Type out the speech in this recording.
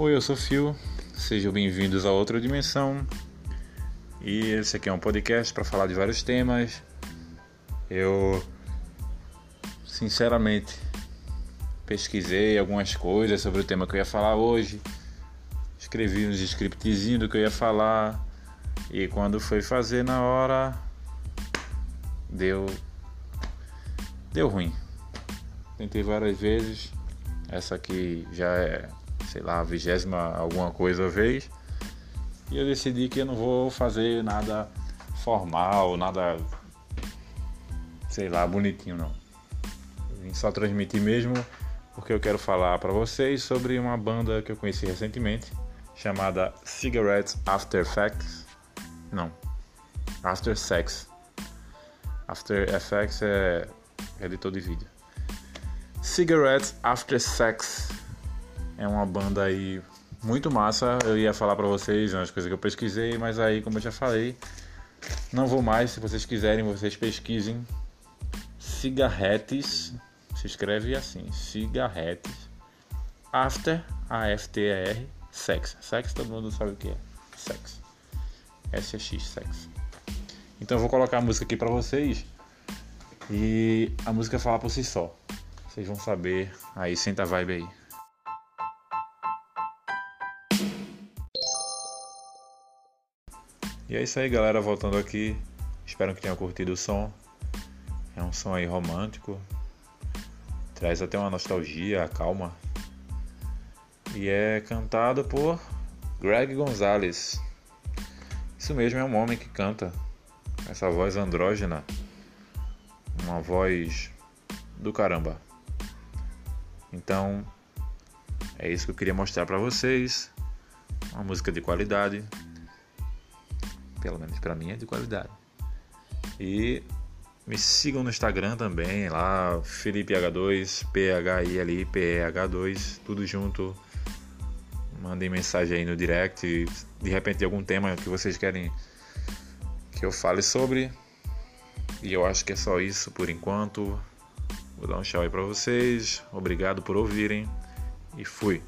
Oi, eu sou Phil, sejam bem-vindos a outra dimensão. E esse aqui é um podcast para falar de vários temas. Eu, sinceramente, pesquisei algumas coisas sobre o tema que eu ia falar hoje, escrevi uns scriptzinhos do que eu ia falar, e quando foi fazer na hora, deu, deu ruim. Tentei várias vezes, essa aqui já é, sei lá, vigésima alguma coisa vez. E eu decidi que eu não vou fazer nada formal, nada, sei lá, bonitinho não. vim só transmitir mesmo porque eu quero falar para vocês sobre uma banda que eu conheci recentemente chamada Cigarettes After Effects. Não, After Sex. After Effects é editor de vídeo. Cigarettes After Sex é uma banda aí muito massa. Eu ia falar para vocês umas coisas que eu pesquisei, mas aí, como eu já falei, não vou mais. Se vocês quiserem, vocês pesquisem cigarretes. Se escreve assim: cigarretes. After, A-F-T-E-R, sex. Sex todo mundo sabe o que é. Sex. S-X, sex. Então eu vou colocar a música aqui para vocês. E a música fala por si só. Vocês vão saber. Aí senta a vibe aí. E é isso aí, galera. Voltando aqui. Espero que tenham curtido o som. É um som aí romântico. Traz até uma nostalgia, calma. E é cantado por Greg Gonzalez. Isso mesmo, é um homem que canta. Essa voz andrógena. Uma voz do caramba. Então, é isso que eu queria mostrar para vocês. Uma música de qualidade. Pelo menos para mim é de qualidade. E me sigam no Instagram também, lá Felipe H2, P H I L I P E H2, tudo junto. Mandem mensagem aí no direct, de repente algum tema que vocês querem que eu fale sobre. E eu acho que é só isso por enquanto. Vou dar um tchau aí pra vocês. Obrigado por ouvirem e fui.